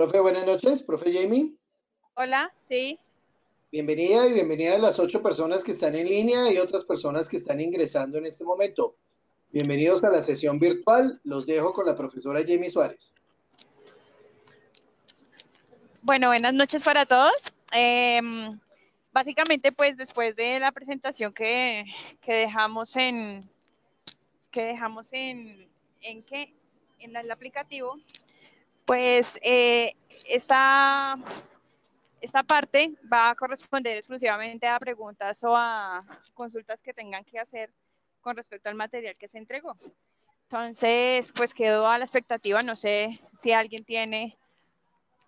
Profe, buenas noches. Profe Jamie. Hola, sí. Bienvenida y bienvenida a las ocho personas que están en línea y otras personas que están ingresando en este momento. Bienvenidos a la sesión virtual. Los dejo con la profesora Jamie Suárez. Bueno, buenas noches para todos. Em, básicamente, pues después de la presentación que, que dejamos en que dejamos en en qué en el aplicativo, pues eh, esta, esta parte va a corresponder exclusivamente a preguntas o a consultas que tengan que hacer con respecto al material que se entregó. Entonces, pues quedó a la expectativa, no sé si alguien tiene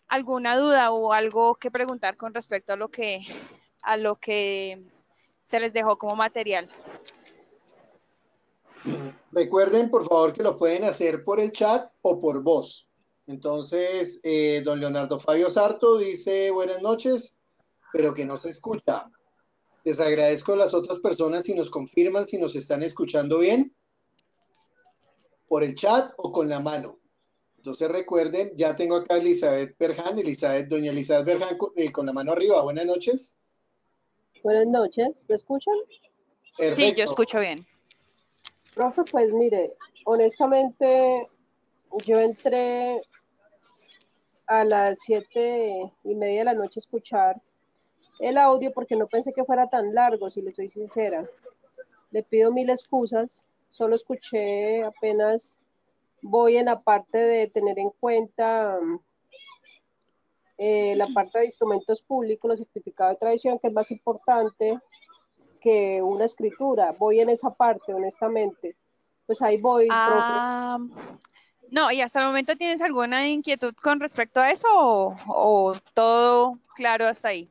alguna duda o algo que preguntar con respecto a lo que, a lo que se les dejó como material. Recuerden, por favor, que lo pueden hacer por el chat o por voz. Entonces, eh, don Leonardo Fabio Sarto dice buenas noches, pero que no se escucha. Les agradezco a las otras personas si nos confirman si nos están escuchando bien por el chat o con la mano. Entonces recuerden, ya tengo acá a Elizabeth Berjan, Elizabeth, doña Elizabeth Berjan eh, con la mano arriba. Buenas noches. Buenas noches, ¿me escuchan? Sí, yo escucho bien. Profe, pues mire, honestamente yo entré a las siete y media de la noche a escuchar el audio porque no pensé que fuera tan largo, si le soy sincera. Le pido mil excusas, solo escuché apenas voy en la parte de tener en cuenta eh, la parte de instrumentos públicos, los certificados de tradición, que es más importante que una escritura. Voy en esa parte, honestamente. Pues ahí voy. Ah, no, ¿y hasta el momento tienes alguna inquietud con respecto a eso o, todo claro hasta ahí?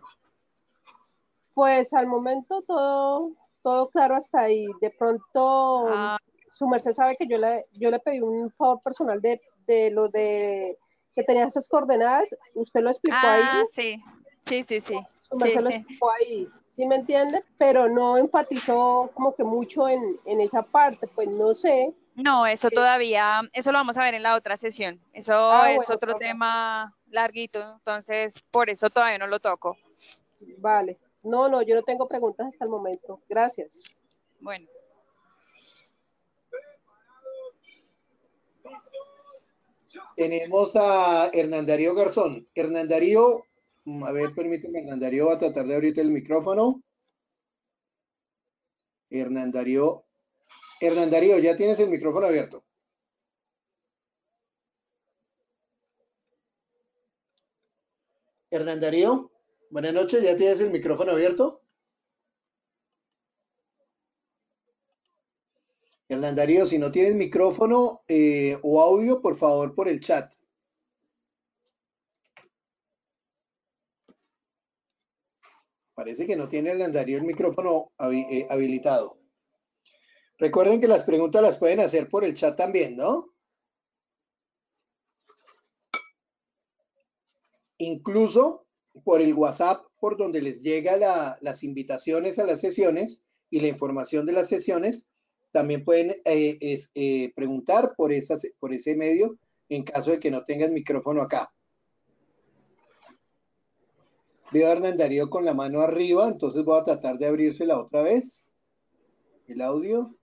Pues al momento todo, todo claro hasta ahí. De pronto, ah su merced sabe que yo le, yo le pedí un favor personal de, de lo de que tenía esas coordenadas, usted lo explicó ah, ahí. sí, sí, sí, sí. Su merced lo explicó ahí, ¿sí me entiende? Pero no enfatizó como que mucho en, en esa parte, pues no sé. No, eso todavía, eso lo vamos a ver en la otra sesión. Eso ah, es otro tema larguito, entonces por eso todavía no lo toco. Vale. No, no, yo no tengo preguntas hasta el momento. Gracias. Bueno. Tenemos a Hernán Darío Garzón. Hernán Darío, mm, a ver, permíteme, Hernán Darío va a tratar de abrir el micrófono. Hernán Darío. Hernán Darío, ya tienes el micrófono abierto. Hernán Darío, buenas noches, ya tienes el micrófono abierto. Hernán Darío, si no tienes micrófono eh, o audio, por favor, por el chat. Parece que no tiene Hernán Darío el micrófono eh, habilitado. Recuerden que las preguntas las pueden hacer por el chat también, ¿no? Incluso por el WhatsApp, por donde les llega las invitaciones a las sesiones y la información de las sesiones, también pueden eh, eh, preguntar por, ese medio en caso de que no tengan micrófono acá. Veo a Hernán Darío con la mano arriba, entonces voy a tratar de abrírsela otra vez. El audio.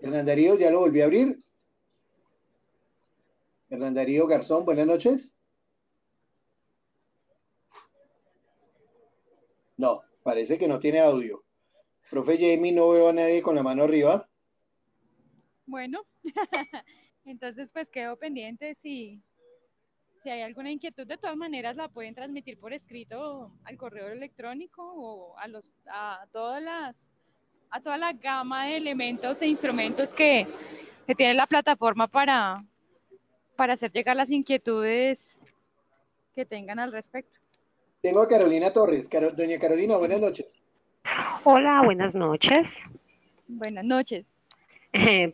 Hernán Darío, ya lo volví a abrir. Hernán Darío Garzón, buenas noches. No, parece que no tiene audio. Profe Jamie, no veo a nadie con la mano arriba. Bueno, entonces pues quedo pendiente si, si hay alguna inquietud, de todas maneras la pueden transmitir por escrito al correo electrónico o a los a todas las a toda la gama de elementos e instrumentos que, que tiene la plataforma para, para hacer llegar las inquietudes que tengan al respecto. Tengo a Carolina Torres. Doña Carolina, buenas noches. Hola, buenas noches. Buenas noches.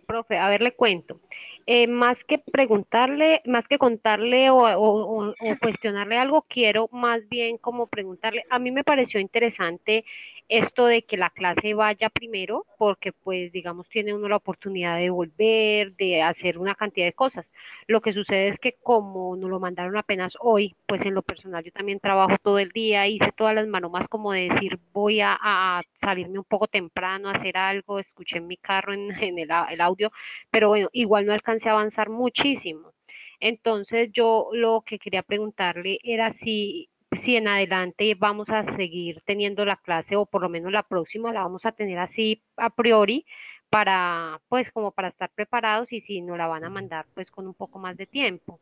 profe, a ver, le cuento. eh, más que preguntarle, más que contarle o, o, o, cuestionarle algo, quiero más bien como preguntarle, a mí me pareció interesante esto de que la clase vaya primero, porque pues digamos tiene uno la oportunidad de volver, de hacer una cantidad de cosas. Lo que sucede es que como nos lo mandaron apenas hoy, pues en lo personal yo también trabajo todo el día, hice todas las maromas como de decir voy a, salirme un poco temprano, a hacer algo, escuché en mi carro en, en el, el audio, pero bueno, igual no alcancé a avanzar muchísimo. Entonces yo lo que quería preguntarle era si si en adelante vamos a seguir teniendo la clase o por lo menos la próxima la vamos a tener así a priori para pues como para estar preparados y si nos la van a mandar pues con un poco más de tiempo.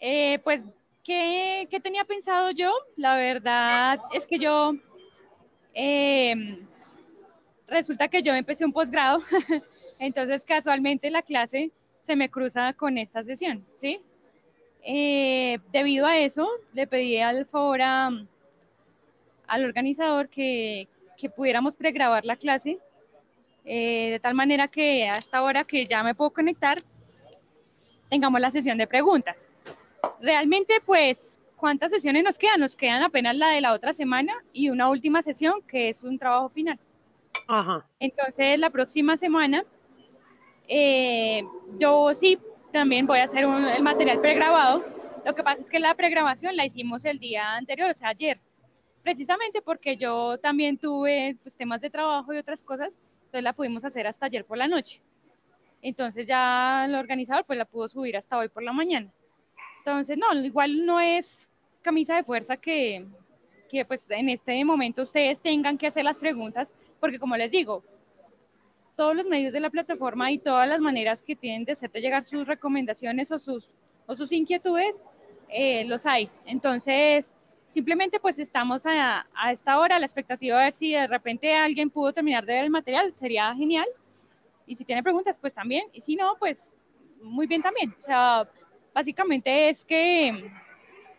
Eh, pues, ¿qué, ¿qué, tenía pensado yo? La verdad es que yo, eh, resulta que yo empecé un posgrado, entonces casualmente la clase se me cruza con esta sesión, ¿sí? Eh, debido a eso, le pedí al favor a, al organizador que, que, pudiéramos pregrabar la clase, eh, de tal manera que hasta ahora que ya me puedo conectar, tengamos la sesión de preguntas. Realmente, pues, ¿cuántas sesiones nos quedan? Nos quedan apenas la de la otra semana y una última sesión que es un trabajo final. Ajá. Entonces, la próxima semana, eh, yo sí también voy a hacer el material pregrabado. Lo que pasa es que la pregrabación la hicimos el día anterior, o sea, ayer, precisamente porque yo también tuve pues, temas de trabajo y otras cosas, entonces la pudimos hacer hasta ayer por la noche. Entonces ya el organizador pues la pudo subir hasta hoy por la mañana. Entonces, no, igual no es camisa de fuerza que, que pues en este momento ustedes tengan que hacer las preguntas, porque como les digo, todos los medios de la plataforma y todas las maneras que tienen de hacerte llegar sus recomendaciones o sus, o sus inquietudes, eh, los hay. Entonces, simplemente pues estamos a, a, esta hora, la expectativa de ver si de repente alguien pudo terminar de ver el material, sería genial. Y si tiene preguntas, pues también. Y si no, pues muy bien también. O sea, básicamente es que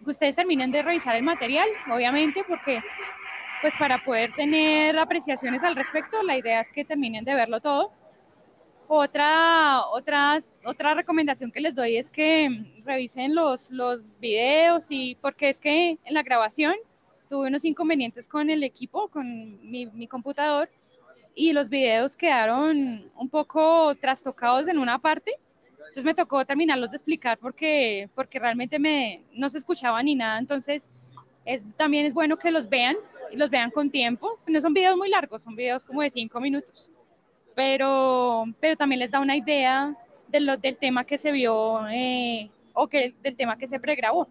ustedes terminen de revisar el material, obviamente, porque pues para poder tener apreciaciones al respecto, la idea es que terminen de verlo todo. Otra, otra, otra recomendación que les doy es que revisen los, los videos y porque es que en la grabación tuve unos inconvenientes con el equipo, con mi, mi computador y los videos quedaron un poco trastocados en una parte. Entonces me tocó terminarlos de explicar porque, porque realmente me, no se escuchaba ni nada. Entonces es, también es bueno que los vean los vean con tiempo. No son videos muy largos, son videos como de cinco minutos, pero, pero también les da una idea de lo, del tema que se vio eh, o que, del tema que se pregrabó.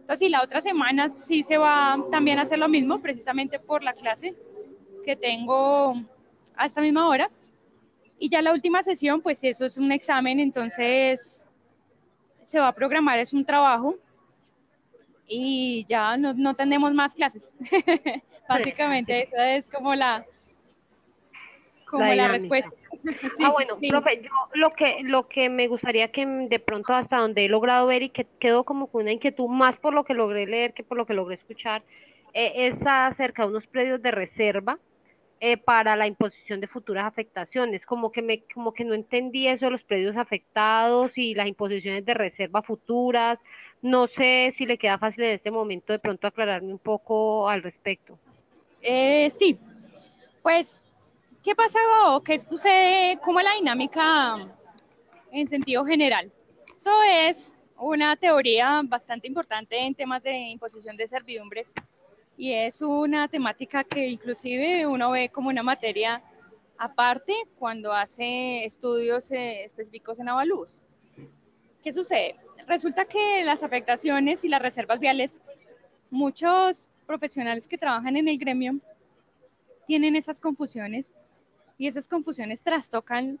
Entonces, y la otra semana sí se va también a hacer lo mismo, precisamente por la clase que tengo a esta misma hora. Y ya la última sesión, pues eso es un examen, entonces se va a programar, es un trabajo y ya no, no tenemos más clases. Básicamente esa es como la, como la, la respuesta. sí, ah, bueno, sí. profe, yo lo que, lo que me gustaría que de pronto hasta donde he logrado ver y que quedó como con una inquietud más por lo que logré leer que por lo que logré escuchar, eh, es acerca de unos predios de reserva eh, para la imposición de futuras afectaciones. Como que me, como que no entendí eso de los predios afectados y las imposiciones de reserva futuras. No sé si le queda fácil en este momento de pronto aclararme un poco al respecto. Eh, sí, pues, ¿qué pasa o qué sucede? ¿Cómo es la dinámica en sentido general? Esto es una teoría bastante importante en temas de imposición de servidumbres y es una temática que inclusive uno ve como una materia aparte cuando hace estudios eh, específicos en avalúos. ¿Qué sucede? resulta que las afectaciones y las reservas viales, muchos profesionales que trabajan en el gremio tienen esas confusiones y esas confusiones trastocan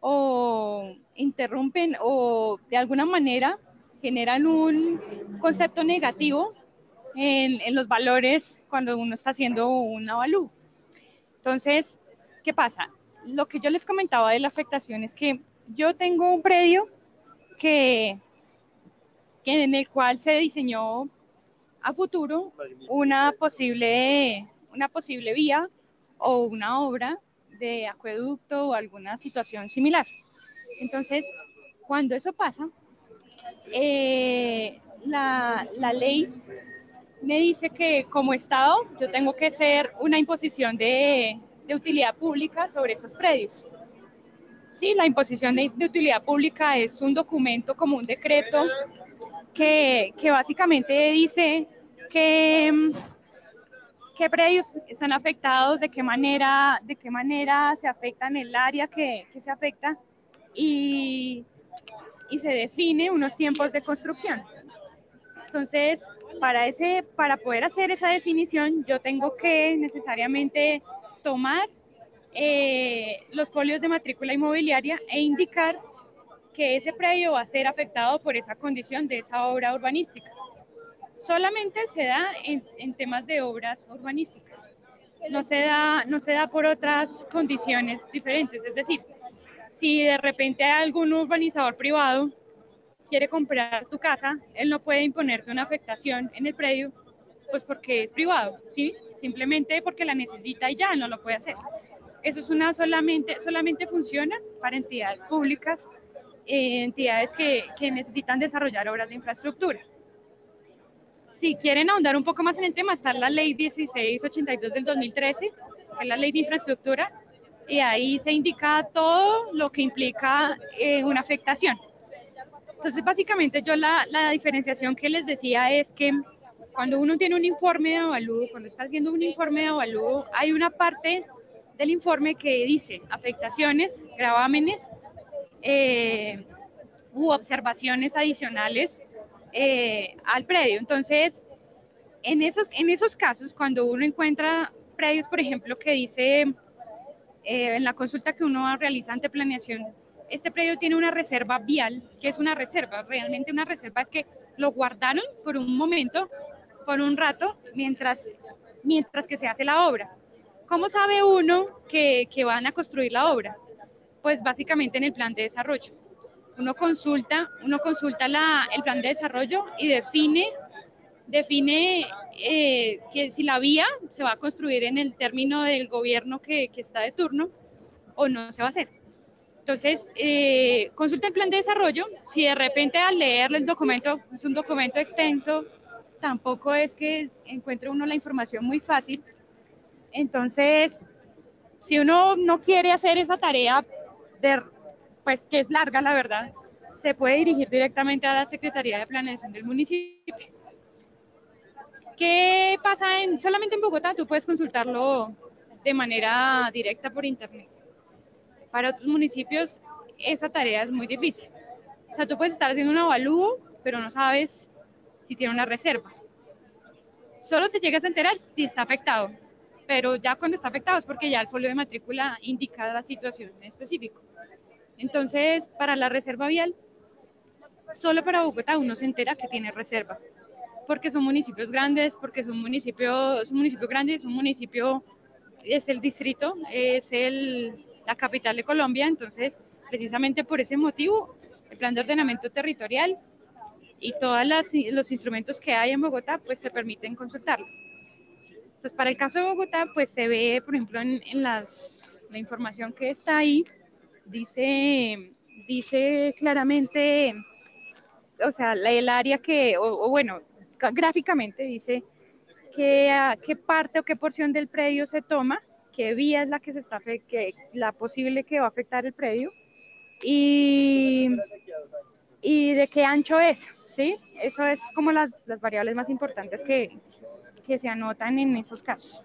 o interrumpen o de alguna manera generan un concepto negativo en, los valores cuando uno está haciendo un avalú. Entonces, ¿qué pasa? Lo que yo les comentaba de la afectación es que yo tengo un predio que en el cual se diseñó a futuro una posible, una posible vía o una obra de acueducto o alguna situación similar. Entonces, cuando eso pasa, eh, la, la ley me dice que como Estado yo tengo que ser una imposición de, de utilidad pública sobre esos predios. Sí, la imposición de, de, utilidad pública es un documento como un decreto que, que básicamente dice qué predios están afectados, de qué manera, de qué manera se afectan el área que, se afecta y, y se define unos tiempos de construcción. Entonces, para, ese, para poder hacer esa definición, yo tengo que necesariamente tomar eh, los folios de matrícula inmobiliaria e indicar que ese predio va a ser afectado por esa condición de esa obra urbanística. Solamente se da en, temas de obras urbanísticas, no se, da, no se da por otras condiciones diferentes. Es decir, si de repente algún urbanizador privado quiere comprar tu casa, él no puede imponerte una afectación en el predio, pues porque es privado, ¿sí? Simplemente porque la necesita y ya no lo puede hacer. Eso es una solamente, solamente funciona para entidades públicas, eh, entidades que, que necesitan desarrollar obras de infraestructura. Si quieren ahondar un poco más en el tema, está la ley 1682 del 2013, que es la ley de infraestructura, y ahí se indica todo lo que implica eh, una afectación. Entonces, básicamente yo la, la, diferenciación que les decía es que cuando uno tiene un informe de avalúo, cuando está haciendo un informe de avalúo, hay una parte del informe que dice afectaciones, gravámenes eh, u observaciones adicionales eh, al predio. Entonces, en esos, en esos casos, cuando uno encuentra predios, por ejemplo, que dice eh, en la consulta que uno realiza ante planeación, este predio tiene una reserva vial, que es una reserva, realmente una reserva es que lo guardaron por un momento, por un rato, mientras, mientras que se hace la obra. ¿Cómo sabe uno que, que van a construir la obra? Pues básicamente en el plan de desarrollo. Uno consulta, uno consulta el plan de desarrollo y define, define eh, que si la vía se va a construir en el término del gobierno que, está de turno o no se va a hacer. Entonces, eh, consulta el plan de desarrollo. Si de repente al leerlo el documento es un documento extenso, tampoco es que encuentre uno la información muy fácil. Entonces, si uno no quiere hacer esa tarea, de, pues que es larga la verdad, se puede dirigir directamente a la Secretaría de Planeación del municipio. ¿Qué pasa en, solamente en Bogotá? Tú puedes consultarlo de manera directa por internet. Para otros municipios esa tarea es muy difícil. O sea, tú puedes estar haciendo un avalúo, pero no sabes si tiene una reserva. Solo te llegas a enterar si está afectado, pero ya cuando está afectado es porque ya el folio de matrícula indica la situación en específico. Entonces, para la reserva vial, solo para Bogotá uno se entera que tiene reserva, porque son municipios grandes, porque son municipios, es un municipio grande, es un municipio, es el distrito, es el, la capital de Colombia, entonces precisamente por ese motivo el plan de ordenamiento territorial y todos los instrumentos que hay en Bogotá pues se permiten consultarlo. Entonces para el caso de Bogotá pues se ve por ejemplo en, en las, la información que está ahí, dice, dice claramente, o sea, el área que, o, o bueno, gráficamente dice que, qué parte o qué porción del predio se toma qué vía es la que se está que la posible que va a afectar el predio y, y de qué ancho es, ¿sí? Eso es como las, las variables más importantes que, que, se anotan en esos casos.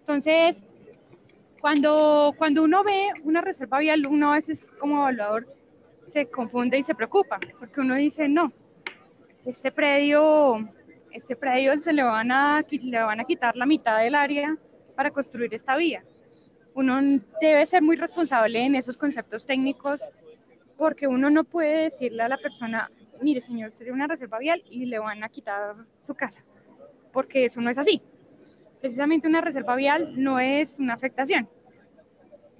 Entonces, cuando, cuando uno ve una reserva vial, uno a veces como evaluador se confunde y se preocupa, porque uno dice, no, este predio, este predio se le van a, le van a quitar la mitad del área para construir esta vía. Uno debe ser muy responsable en esos conceptos técnicos porque uno no puede decirle a la persona, mire señor, sería una reserva vial y le van a quitar su casa, porque eso no es así. Precisamente una reserva vial no es una afectación.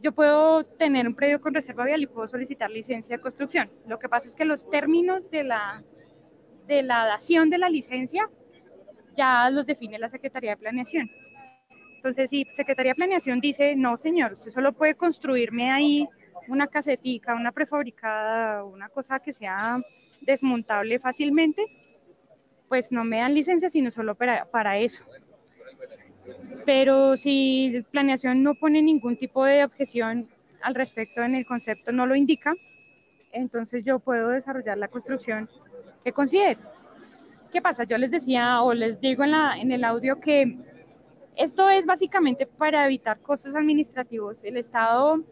Yo puedo tener un predio con reserva vial y puedo solicitar licencia de construcción. Lo que pasa es que los términos de la, de la dación de la licencia ya los define la Secretaría de Planeación. Entonces, si Secretaría de Planeación dice, no, señor, usted solo puede construirme ahí una casetica, una prefabricada, una cosa que sea desmontable fácilmente, pues no me dan licencia sino solo para, para eso. Pero si planeación no pone ningún tipo de objeción al respecto en el concepto, no lo indica, entonces yo puedo desarrollar la construcción que considero. ¿Qué pasa? Yo les decía o les digo en, la, el audio que esto es básicamente para evitar costos administrativos. El Estado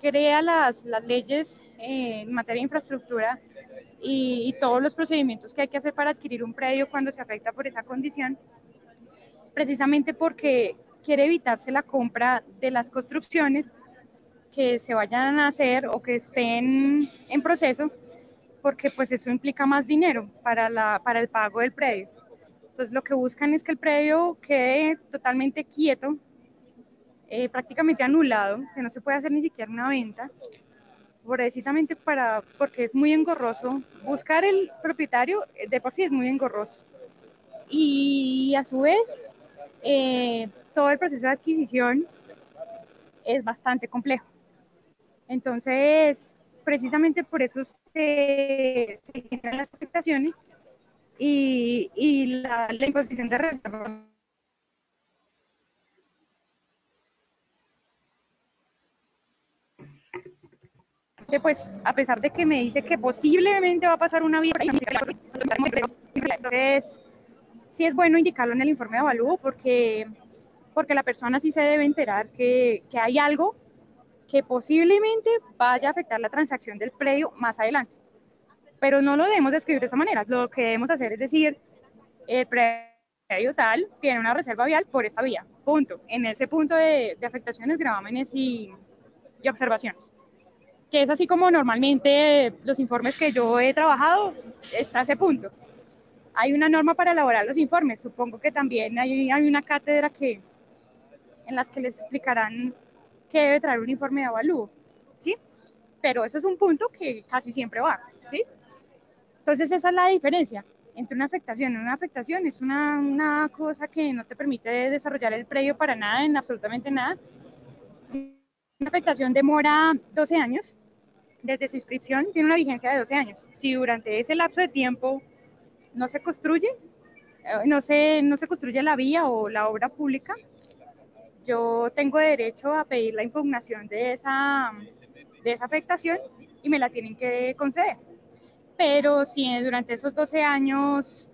crea las, leyes en materia de infraestructura y, todos los procedimientos que hay que hacer para adquirir un predio cuando se afecta por esa condición, precisamente porque quiere evitarse la compra de las construcciones que se vayan a hacer o que estén en proceso, porque pues eso implica más dinero para, la, para el pago del predio. Entonces lo que buscan es que el predio quede totalmente quieto, eh, prácticamente anulado, que no se puede hacer ni siquiera una venta, precisamente para, porque es muy engorroso. Buscar el propietario de por sí es muy engorroso. Y a su vez, eh, todo el proceso de adquisición es bastante complejo. Entonces, precisamente por eso se, se generan las afectaciones y, y la, la, imposición de reserva. Pues a pesar de que me dice que posiblemente va a pasar una vía, entonces sí es bueno indicarlo en el informe de avalúo porque, porque la persona sí se debe enterar que, que hay algo que posiblemente vaya a afectar la transacción del predio más adelante. Pero no lo debemos describir de esa manera. Lo que debemos hacer es decir, el predio tal tiene una reserva vial por esta vía. Punto. En ese punto de, de afectaciones, gravámenes y, y observaciones. Que es así como normalmente los informes que yo he trabajado, está ese punto. Hay una norma para elaborar los informes. Supongo que también hay, hay una cátedra que, en las que les explicarán que debe traer un informe de avalúo, ¿sí? Pero eso es un punto que casi siempre va, ¿sí? Entonces esa es la diferencia entre una afectación. Una afectación es una, una cosa que no te permite desarrollar el predio para nada, en absolutamente nada. Una afectación demora 12 años. Desde su inscripción tiene una vigencia de 12 años. Si durante ese lapso de tiempo no se construye, no se, no se construye la vía o la obra pública, yo tengo derecho a pedir la impugnación de esa, de esa afectación y me la tienen que conceder. Pero si durante esos 12 años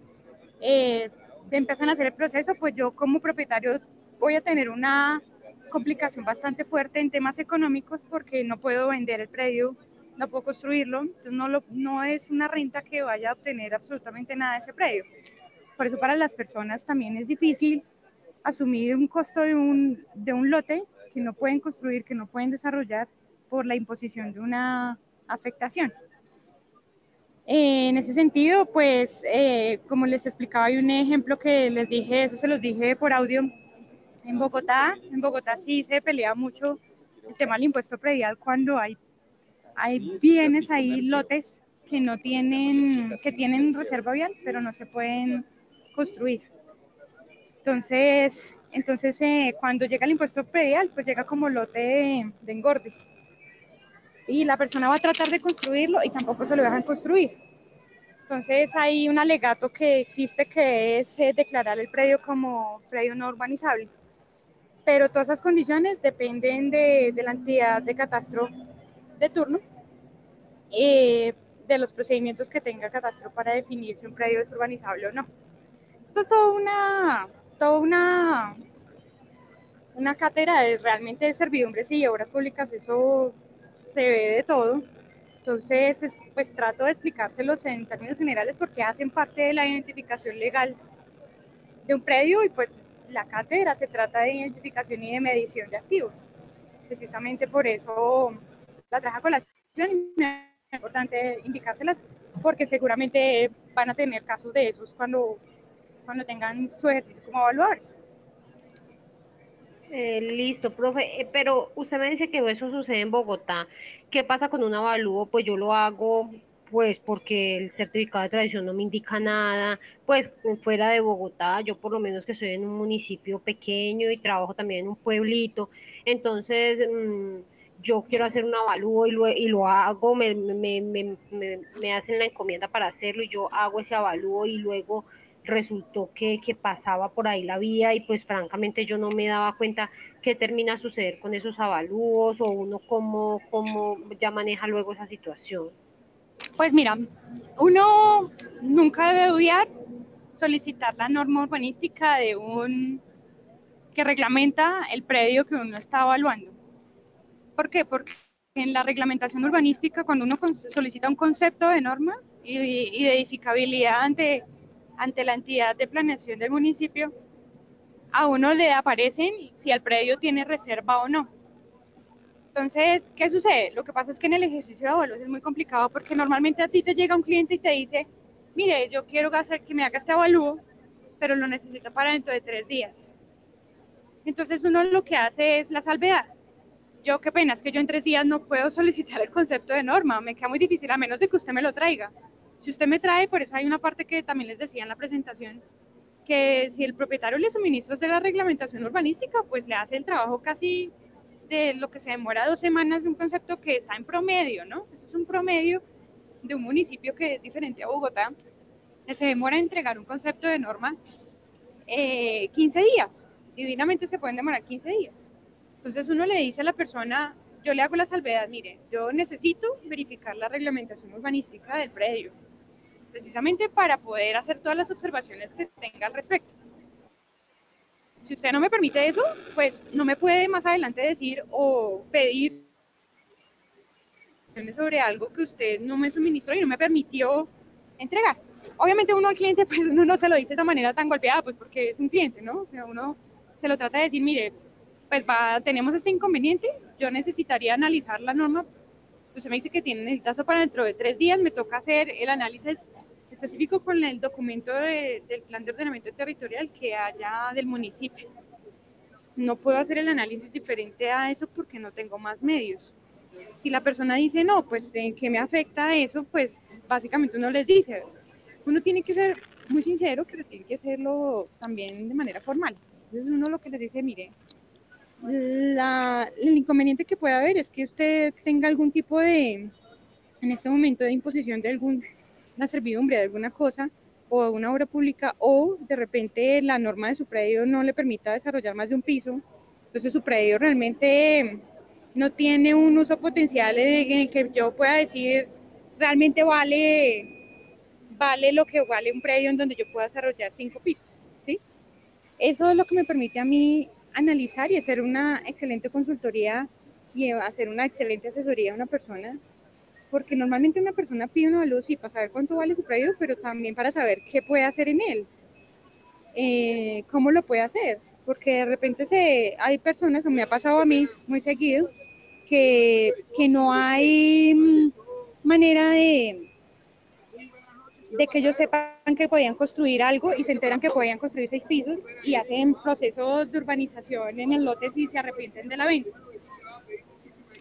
eh, empiezan a hacer el proceso, pues yo como propietario voy a tener una complicación bastante fuerte en temas económicos porque no puedo vender el predio, no puedo construirlo, entonces no, lo, no es una renta que vaya a obtener absolutamente nada de ese predio. Por eso para las personas también es difícil asumir un costo de un, de un lote que no pueden construir, que no pueden desarrollar por la imposición de una afectación. En ese sentido, pues, eh, como les explicaba, hay un ejemplo que les dije, eso se los dije por audio, en Bogotá, en Bogotá sí se pelea mucho el tema del impuesto predial cuando hay, hay bienes ahí, lotes que no tienen, que tienen reserva vial, pero no se pueden construir. Entonces, entonces eh, cuando llega el impuesto predial, pues llega como lote de, de, engorde. Y la persona va a tratar de construirlo y tampoco se lo dejan construir. Entonces hay un alegato que existe que es eh, declarar el predio como predio no urbanizable. Pero todas esas condiciones dependen de, de la entidad de catastro de turno, eh, de los procedimientos que tenga catastro para definir si un predio es urbanizable o no. Esto es toda una, toda una, una cátedra de realmente de servidumbres y obras públicas, eso se ve de todo. Entonces, pues trato de explicárselos en términos generales porque hacen parte de la identificación legal de un predio y pues la cátedra se trata de identificación y de medición de activos. Precisamente por eso la traje a colación y es importante indicárselas porque seguramente van a tener casos de esos cuando cuando tengan su ejercicio como evaluadores. Eh, listo, profe, eh, pero usted me dice que eso sucede en Bogotá. ¿Qué pasa con un avalúo? Pues yo lo hago pues porque el certificado de tradición no me indica nada, pues fuera de Bogotá, yo por lo menos que estoy en un municipio pequeño y trabajo también en un pueblito, entonces mmm, yo quiero hacer un avalúo y lo, y lo hago, me, me, me, me, hacen la encomienda para hacerlo y yo hago ese avalúo y luego resultó que, que, pasaba por ahí la vía y pues francamente yo no me daba cuenta qué termina a suceder con esos avalúos o uno cómo, cómo ya maneja luego esa situación. Pues mira, uno nunca debe obviar solicitar la norma urbanística de un que reglamenta el predio que uno está evaluando. ¿Por qué? Porque en la reglamentación urbanística, cuando uno solicita un concepto de norma y, de edificabilidad ante, ante la entidad de planeación del municipio, a uno le aparecen si el predio tiene reserva o no. Entonces, ¿qué sucede? Lo que pasa es que en el ejercicio de abuelos es muy complicado porque normalmente a ti te llega un cliente y te dice, mire, yo quiero hacer que me haga este avalúo, pero lo necesito para dentro de tres días. Entonces uno lo que hace es la salvedad yo qué pena, es que yo en tres días no puedo solicitar el concepto de norma, me queda muy difícil a menos de que usted me lo traiga. Si usted me trae, por eso hay una parte que también les decía en la presentación, que si el propietario le suministra de la reglamentación urbanística, pues le hace el trabajo casi de lo que se demora dos semanas un concepto que está en promedio, ¿no? Eso es un promedio de un municipio que es diferente a Bogotá, que se demora en entregar un concepto de norma eh, 15 días. Divinamente se pueden demorar 15 días. Entonces uno le dice a la persona, yo le hago la salvedad, mire, yo necesito verificar la reglamentación urbanística del predio, precisamente para poder hacer todas las observaciones que tenga al respecto. Si usted no me permite eso, pues no me puede más adelante decir o pedir sobre algo que usted no me suministró y no me permitió entregar. Obviamente uno al cliente, pues uno no se lo dice de esa manera tan golpeada, pues porque es un cliente, ¿no? O sea, uno se lo trata de decir, mire, pues va, tenemos este inconveniente, yo necesitaría analizar la norma, usted me dice que tiene necesitazo para dentro de tres días, me toca hacer el análisis específico con el documento del plan de ordenamiento territorial que haya del municipio. No puedo hacer el análisis diferente a eso porque no tengo más medios. Si la persona dice, no, pues ¿qué me afecta eso? Pues básicamente uno les dice, uno tiene que ser muy sincero, pero tiene que hacerlo también de manera formal. Entonces uno lo que les dice, mire, la, el inconveniente que puede haber es que usted tenga algún tipo de, en este momento, de imposición de alguna servidumbre, de alguna cosa, o de una obra pública, o de repente la norma de su predio no le permita desarrollar más de un piso, entonces su predio realmente no tiene un uso potencial en el que yo pueda decir realmente vale, vale lo que vale un predio en donde yo pueda desarrollar cinco pisos. ¿sí? Eso es lo que me permite a mí analizar y hacer una excelente consultoría y hacer una excelente asesoría a una persona, porque normalmente una persona pide una luz para saber cuánto vale su predio, pero también para saber qué puede hacer en él, eh, cómo lo puede hacer, porque de repente se, hay personas, o me ha pasado a mí muy seguido, que, que no hay mm, manera de, de que ellos sepan que podían construir algo y se enteran que podían construir seis pisos y hacen procesos de urbanización en el lote y se arrepienten de la venta.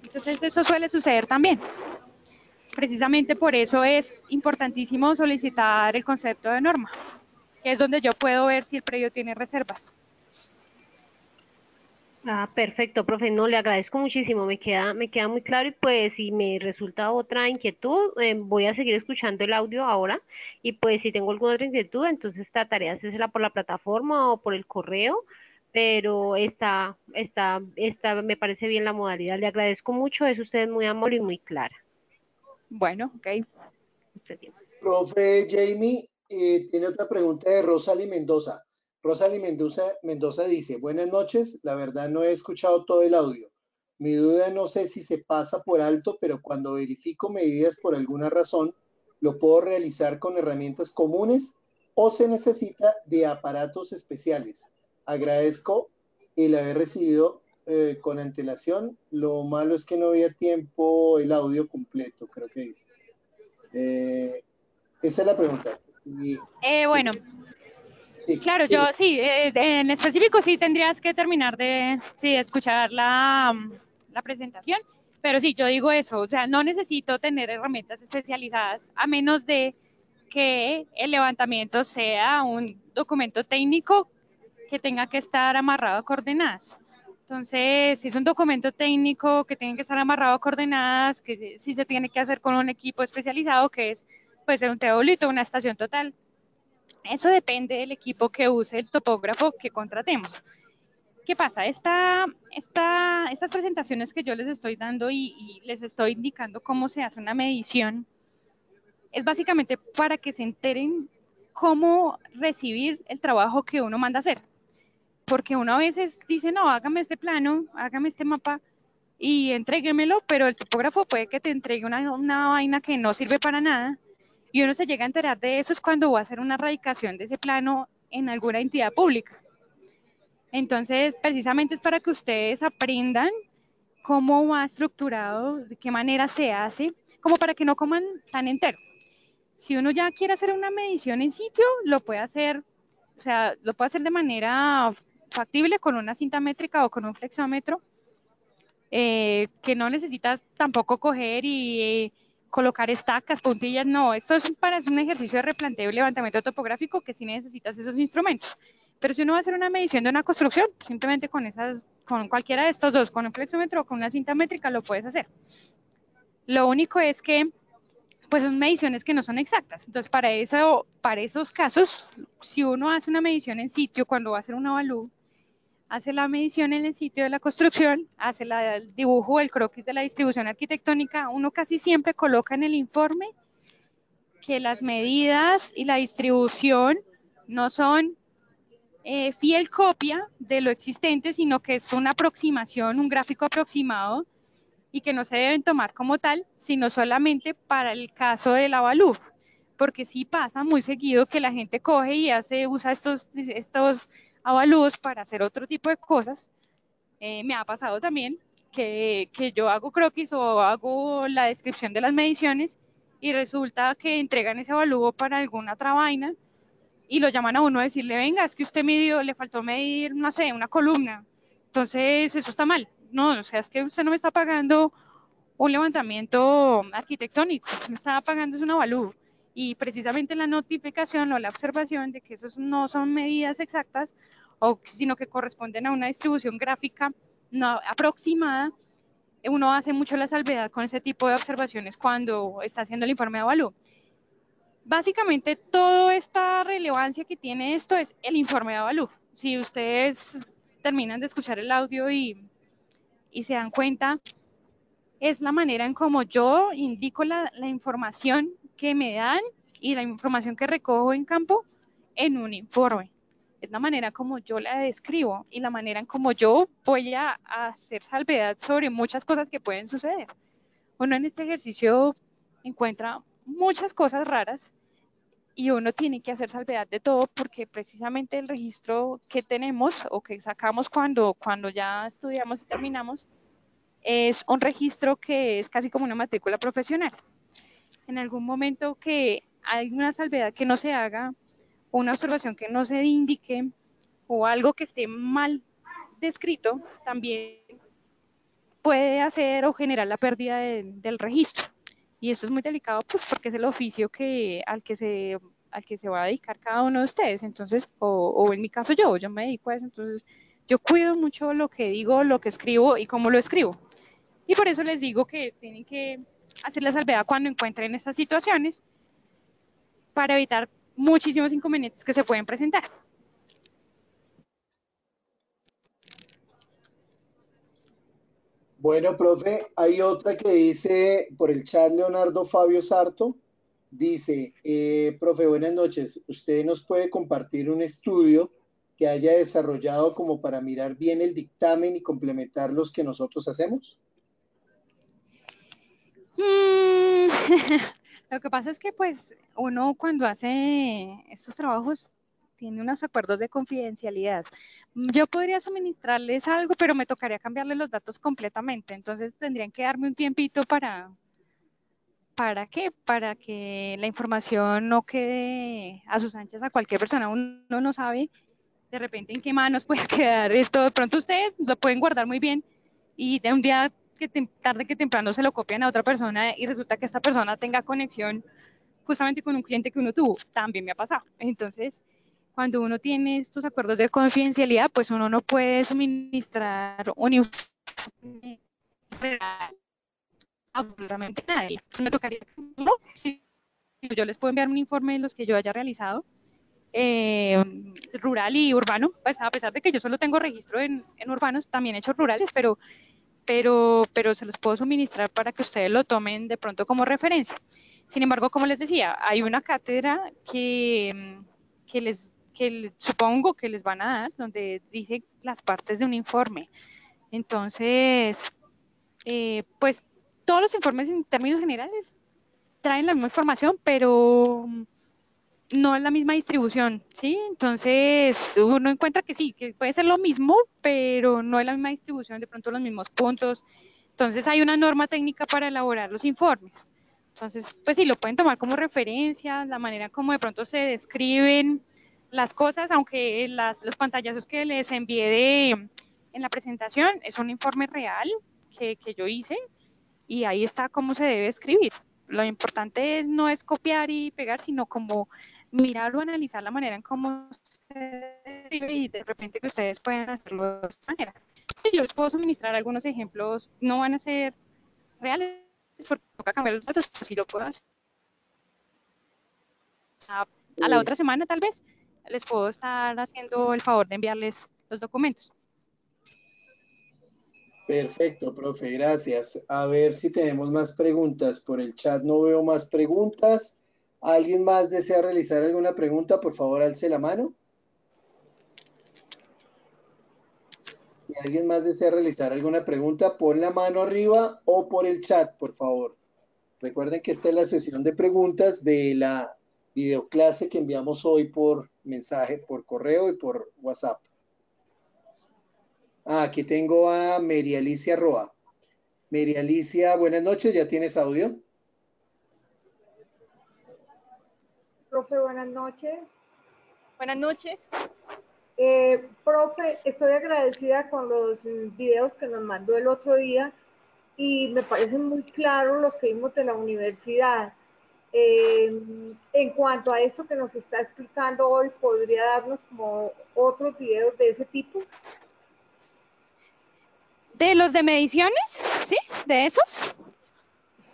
Entonces eso suele suceder también. Precisamente por eso es importantísimo solicitar el concepto de norma, que es donde yo puedo ver si el predio tiene reservas. Ah, perfecto, profe. No, le agradezco muchísimo. Me queda, me queda muy claro y pues si me resulta otra inquietud, eh, voy a seguir escuchando el audio ahora y pues si tengo alguna otra inquietud, entonces trataré de hacérsela por la plataforma o por el correo, pero esta, esta, esta me parece bien la modalidad. Le agradezco mucho, es usted muy amable y muy clara. Bueno, ok. Profe Jamie, eh, tiene otra pregunta de Rosalie Mendoza. Rosalie Mendoza, Mendoza dice, buenas noches, la verdad no he escuchado todo el audio. Mi duda no sé si se pasa por alto, pero cuando verifico medidas por alguna razón, lo puedo realizar con herramientas comunes o se necesita de aparatos especiales. Agradezco el haber recibido eh, con antelación. Lo malo es que no había tiempo el audio completo, creo que dice. Eh, esa es la pregunta. eh, bueno, claro, yo sí, eh, en específico sí tendrías que terminar de sí, escuchar la, la, presentación, pero sí, yo digo eso, o sea, no necesito tener herramientas especializadas a menos de que el levantamiento sea un documento técnico que tenga que estar amarrado a coordenadas. Entonces, si es un documento técnico que tiene que estar amarrado a coordenadas, que sí se tiene que hacer con un equipo especializado, que es, puede ser un teolito, una estación total. Eso depende del equipo que use el topógrafo que contratemos. ¿Qué pasa? Esta, esta, estas presentaciones que yo les estoy dando y, y les estoy indicando cómo se hace una medición, es básicamente para que se enteren cómo recibir el trabajo que uno manda hacer porque uno a veces dice, no, hágame este plano, hágame este mapa y entréguemelo, pero el topógrafo puede que te entregue una, una vaina que no sirve para nada y uno se llega a enterar de eso es cuando va a hacer una radicación de ese plano en alguna entidad pública. Entonces, precisamente es para que ustedes aprendan cómo va estructurado, de qué manera se hace, como para que no coman tan entero. Si uno ya quiere hacer una medición en sitio, lo puede hacer, o sea, lo puede hacer de manera factible con una cinta métrica o con un flexómetro, eh, que no necesitas tampoco coger y colocar estacas, puntillas, no, esto es para es un ejercicio de replanteo y levantamiento topográfico que sí necesitas esos instrumentos. Pero si uno va a hacer una medición de una construcción, simplemente con esas, con cualquiera de estos dos, con un flexómetro o con una cinta métrica, lo puedes hacer. Lo único es que, pues son mediciones que no son exactas. Entonces, para, eso, para esos casos, si uno hace una medición en sitio cuando va a hacer una avalúo, hace la medición en el sitio de la construcción, hace el dibujo, el croquis de la distribución arquitectónica, uno casi siempre coloca en el informe que las medidas y la distribución no son eh, fiel copia de lo existente, sino que es una aproximación, un gráfico aproximado y que no se deben tomar como tal, sino solamente para el caso del avalú, porque sí pasa muy seguido que la gente coge y hace, usa estos, estos avalúos para hacer otro tipo de cosas. Eh, me ha pasado también que, que, yo hago croquis o hago la descripción de las mediciones y resulta que entregan ese avalúo para alguna otra vaina y lo llaman a uno a decirle, venga, es que usted midió, le faltó medir, no sé, una columna. Entonces, eso está mal. No, o sea, es que usted no me está pagando un levantamiento arquitectónico, me está pagando es un avalúo y precisamente la notificación o la observación de que esos no son medidas exactas, o, sino que corresponden a una distribución gráfica no aproximada, uno hace mucho la salvedad con ese tipo de observaciones cuando está haciendo el informe de avalúo. Básicamente, toda esta relevancia que tiene esto es el informe de avalúo. Si ustedes terminan de escuchar el audio y, y se dan cuenta, es la manera en cómo yo indico la, la información que me dan y la información que recojo en campo en un informe. Es la manera como yo la describo y la manera en como yo voy a hacer salvedad sobre muchas cosas que pueden suceder. Uno en este ejercicio encuentra muchas cosas raras y uno tiene que hacer salvedad de todo porque precisamente el registro que tenemos o que sacamos cuando, cuando ya estudiamos y terminamos es un registro que es casi como una matrícula profesional en algún momento que hay una salvedad que no se haga, una observación que no se indique o algo que esté mal descrito, también puede hacer o generar la pérdida de, del registro. Y eso es muy delicado, pues porque es el oficio que, al, que se, al que se va a dedicar cada uno de ustedes. Entonces, o, o en mi caso yo, yo me dedico a eso. Entonces, yo cuido mucho lo que digo, lo que escribo y cómo lo escribo. Y por eso les digo que tienen que hacer la salvedad cuando encuentren estas situaciones para evitar muchísimos inconvenientes que se pueden presentar. Bueno, profe, hay otra que dice por el chat Leonardo Fabio Sarto. Dice, eh, profe, buenas noches. ¿Usted nos puede compartir un estudio que haya desarrollado como para mirar bien el dictamen y complementar los que nosotros hacemos? lo que pasa es que pues uno cuando hace estos trabajos tiene unos acuerdos de confidencialidad. Yo podría suministrarles algo, pero me tocaría cambiarle los datos completamente. Entonces tendrían que darme un tiempito para, ¿para qué? Para que la información no quede a sus anchas a cualquier persona. Uno no sabe de repente en qué manos puede quedar esto. De pronto ustedes lo pueden guardar muy bien y de un día que tarde que temprano se lo copian a otra persona y resulta que esta persona tenga conexión justamente con un cliente que uno tuvo. También me ha pasado. Entonces, cuando uno tiene estos acuerdos de confidencialidad, pues uno no puede suministrar un informe real a absolutamente nadie. Me tocaría, no, sí, yo les puedo enviar un informe de los que yo haya realizado, eh, rural y urbano, pues a pesar de que yo solo tengo registro en, en urbanos, también hechos rurales, pero, pero, pero se los puedo suministrar para que ustedes lo tomen de pronto como referencia. Sin embargo, como les decía, hay una cátedra que, que les que supongo que les van a dar, donde dice las partes de un informe. Entonces, eh, pues todos los informes en términos generales traen la misma información, pero no es la misma distribución, ¿sí? Entonces uno encuentra que sí, que puede ser lo mismo, pero no es la misma distribución, de pronto los mismos puntos. Entonces hay una norma técnica para elaborar los informes. Entonces, pues sí, lo pueden tomar como referencia, la manera como de pronto se describen las cosas, aunque las, los pantallazos que les envié en la presentación es un informe real que, que yo hice y ahí está cómo se debe escribir. Lo importante es, no es copiar y pegar, sino como mirar o analizar la manera en cómo se escribe y de repente que ustedes pueden hacerlo de esta manera. Yo les puedo suministrar algunos ejemplos, no van a ser reales porque toca cambiar los datos, pues si lo puedo hacer. A, a la otra semana tal vez les puedo estar haciendo el favor de enviarles los documentos. Perfecto, profe, gracias. A ver si tenemos más preguntas. Por el chat no veo más preguntas. ¿Alguien más desea realizar alguna pregunta? Por favor, alce la mano. Si alguien más desea realizar alguna pregunta, pon la mano arriba o por el chat, por favor. Recuerden que esta es la sesión de preguntas de la videoclase que enviamos hoy por mensaje, por correo y por WhatsApp. Ah, aquí tengo a Mary Alicia Roa. Mary Alicia, buenas noches, ¿ya tienes audio? Profe, buenas noches. Buenas noches. Eh, profe, estoy agradecida con los videos que nos mandó el otro día y me parecen muy claros los que vimos de la universidad. Eh, en cuanto a esto que nos está explicando hoy, ¿podría darnos como otros videos de ese tipo? ¿De los de mediciones? ¿Sí? ¿De esos?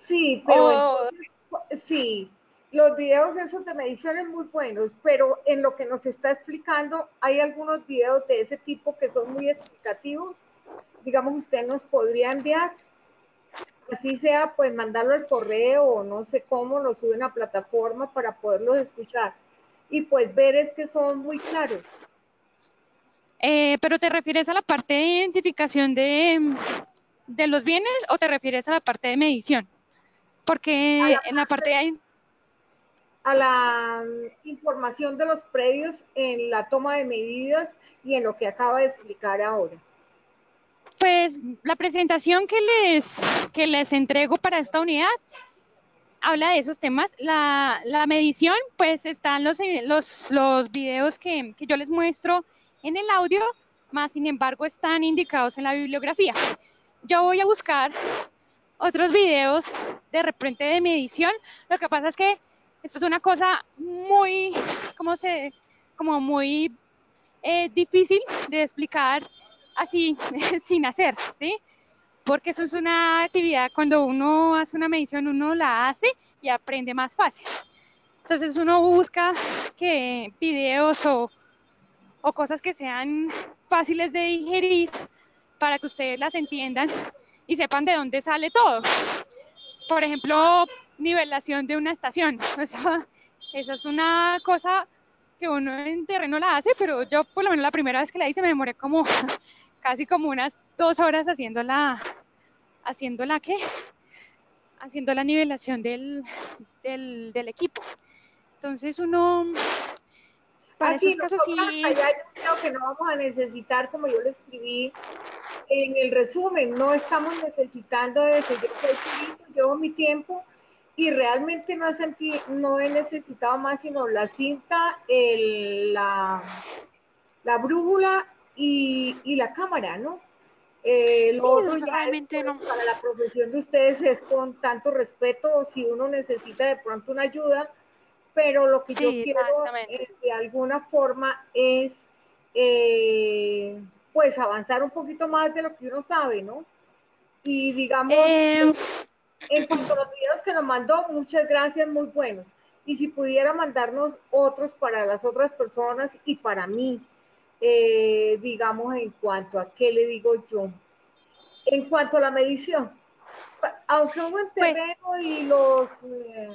Sí, pero Oh. entonces, sí, los videos esos de mediciones muy buenos, pero en lo que nos está explicando, hay algunos videos de ese tipo que son muy explicativos. Digamos, usted nos podría enviar, así sea, pues mandarlo al correo o no sé cómo, lo sube en la plataforma para poderlos escuchar. Y pues ver es que son muy claros. Eh, ¿Pero te refieres a la parte de identificación de, de los bienes o te refieres a la parte de medición? Porque A la en la parte de... a la información de los predios en la toma de medidas y en lo que acaba de explicar ahora. Pues la presentación que les, que les entrego para esta unidad habla de esos temas. La, la medición, pues están los, los, los videos que, que yo les muestro en el audio, más sin embargo están indicados en la bibliografía. Yo voy a buscar otros videos de repente de medición. Lo que pasa es que esto es una cosa muy, ¿cómo se? Como muy eh, difícil de explicar así, sin hacer, ¿sí? Porque eso es una actividad, cuando uno hace una medición, uno la hace y aprende más fácil. Entonces uno busca que videos o, o cosas que sean fáciles de digerir para que ustedes las entiendan y sepan de dónde sale todo. Por ejemplo, nivelación de una estación. Esa, esa es una cosa que uno en terreno la hace, pero yo por lo menos la primera vez que la hice me demoré como casi como unas dos horas haciendo la, haciendo la qué, haciendo la nivelación del, del, del equipo. Entonces uno, para Así, esos casos nosotras sí, allá yo creo que no vamos a necesitar, como yo le escribí en el resumen, no estamos necesitando de que yo soy chiquito, llevo mi tiempo y realmente no he, senti- no he necesitado más sino la cinta, el- la, la brújula y, y la cámara, ¿no? Eh, Sí, ya realmente es, no. para la profesión de ustedes es con tanto respeto si uno necesita de pronto una ayuda, pero lo que yo quiero exactamente. eh, de alguna forma es eh, pues avanzar un poquito más de lo que uno sabe, ¿no? Y digamos, Eh, en cuanto a los videos que nos mandó, muchas gracias, muy buenos. Y si pudiera mandarnos otros para las otras personas y para mí, eh, digamos, en cuanto a qué le digo yo. En cuanto a la medición, aunque hubo en Pues- terreno y los eh,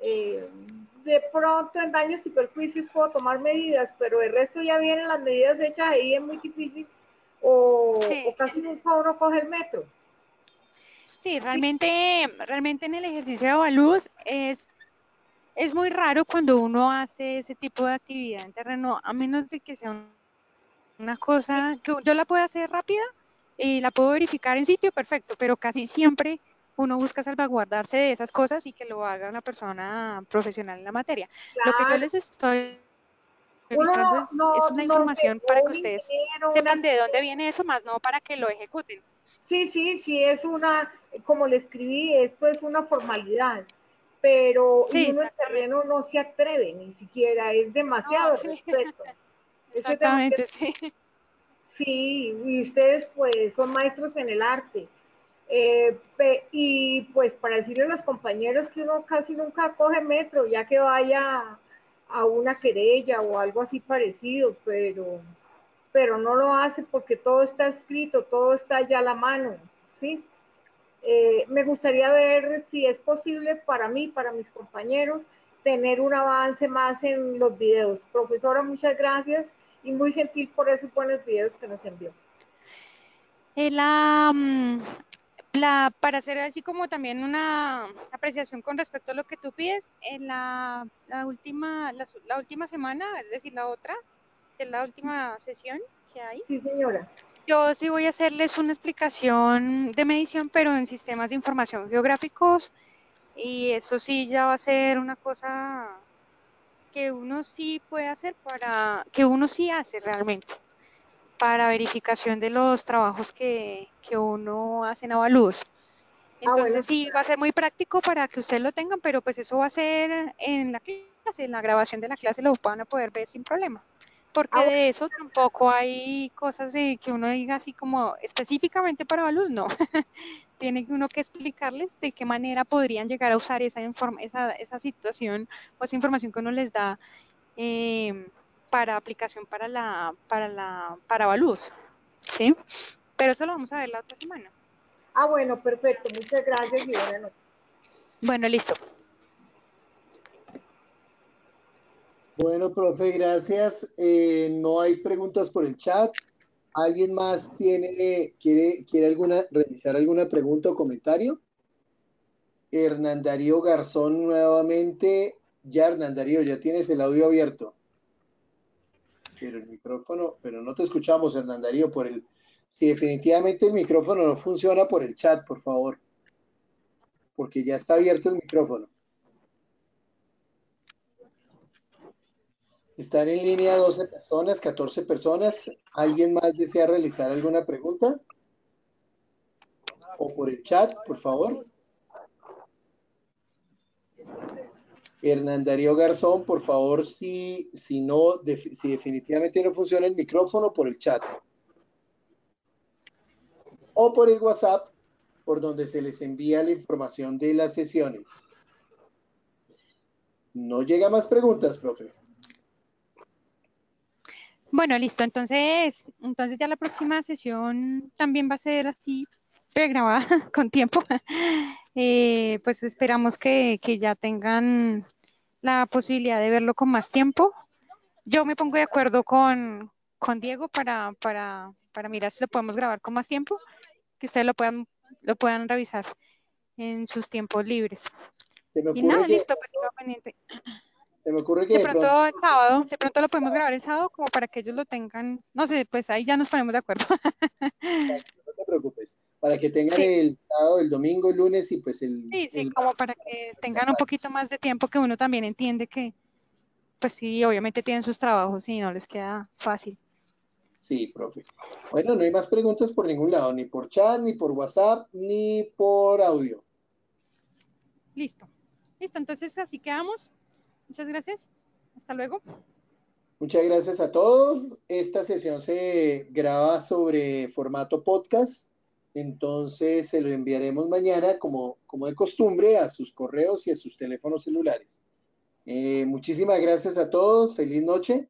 eh, de pronto en daños y perjuicios puedo tomar medidas, pero el resto ya vienen las medidas hechas ahí, es muy difícil o, Sí. o casi nunca uno coge el metro. Sí, realmente, realmente en el ejercicio de avalúos es, es muy raro cuando uno hace ese tipo de actividad en terreno, a menos de que sea un- una cosa que yo la pueda hacer rápida y la puedo verificar en sitio, perfecto, pero casi siempre uno busca salvaguardarse de esas cosas y que lo haga una persona profesional en la materia. Lo que yo les estoy mostrando es, no- es una no información para que ustedes sepan de dónde viene eso, más no para que lo ejecuten. Sí, sí, sí, es una, como le escribí, esto es una formalidad, pero Sí, uno en terreno no se atreve ni siquiera, es demasiado No, sí. respeto. Es Exactamente, sí. Sí, y ustedes pues son maestros en el arte. Eh, pe- y pues para decirle a los compañeros que uno casi nunca coge metro, ya que vaya a una querella o algo así parecido, pero, pero no lo hace porque todo está escrito, todo está ya a la mano, ¿sí? Eh, me gustaría ver si es posible para mí, para mis compañeros, tener un avance más en los videos. Profesora, muchas gracias y muy gentil por esos buenos videos que nos envió. Eh, La, mm, la, para hacer así como también una apreciación con respecto a lo que tú pides, en la, la última, la, su- la última semana, es decir, la otra, que es la última sesión que hay, Sí, señora. yo sí voy a hacerles una explicación de medición, pero en sistemas de información geográficos, y eso sí ya va a ser una cosa que uno sí puede hacer para, que uno sí hace realmente para verificación de los trabajos que, que uno hace en Avalúos. Ah, bueno, Entonces sí, va a ser muy práctico para que ustedes lo tengan, pero pues eso va a ser en la clase, en la grabación de la clase lo van a poder ver sin problema. Porque Ah, bueno. de eso tampoco hay cosas de que uno diga así como específicamente para Avalúos, no. Tiene que uno que explicarles de qué manera podrían llegar a usar esa, inform- esa, esa situación o esa información que uno les da eh, para aplicación para la para la para Avalúos, ¿sí? Pero eso lo vamos a ver la otra semana. Ah, bueno, perfecto. Muchas gracias y buenas noches. Bueno, listo. Bueno, profe, gracias. Eh, no hay preguntas por el chat. ¿Alguien más tiene, quiere, quiere alguna, realizar alguna pregunta o comentario? Hernán Darío Garzón nuevamente. Ya, Hernán Darío, ya tienes el audio abierto. Pero el micrófono, pero no te escuchamos, Hernán Darío, por el... Si definitivamente el micrófono no funciona por el chat, por favor. Porque ya está abierto el micrófono. Están en línea 12 personas, 14 personas. ¿Alguien más desea realizar alguna pregunta? O por el chat, por favor. Hernán Darío Garzón, por favor, si, si no, si definitivamente no funciona el micrófono, por el chat. O por el WhatsApp, por donde se les envía la información de las sesiones. No llega más preguntas, profe. Bueno, listo. Entonces, entonces ya la próxima sesión también va a ser así pregrabada con tiempo. Eh, pues esperamos que, que ya tengan la posibilidad de verlo con más tiempo. Yo me pongo de acuerdo con, con Diego para, para, para mirar si lo podemos grabar con más tiempo, que ustedes lo puedan, lo puedan revisar en sus tiempos libres. Y nada, que, listo, pues quedo pendiente. Se me ocurre que De de pronto pronto el sábado, de pronto lo podemos grabar el sábado como para que ellos lo tengan, no sé, pues ahí ya nos ponemos de acuerdo. no te preocupes, para que tengan Sí. el sábado, el domingo, el lunes y pues el, Sí, sí, el- como para que tengan un poquito más de tiempo que uno también entiende que, pues sí, obviamente tienen sus trabajos y no les queda fácil. Sí, profe. Bueno, no hay más preguntas por ningún lado, ni por chat, ni por WhatsApp, ni por audio. Listo. Listo, entonces así quedamos. Muchas gracias. Hasta luego. Muchas gracias a todos. Esta sesión se graba sobre formato podcast, entonces se lo enviaremos mañana como, como de costumbre a sus correos y a sus teléfonos celulares. Eh, muchísimas gracias a todos. Feliz noche.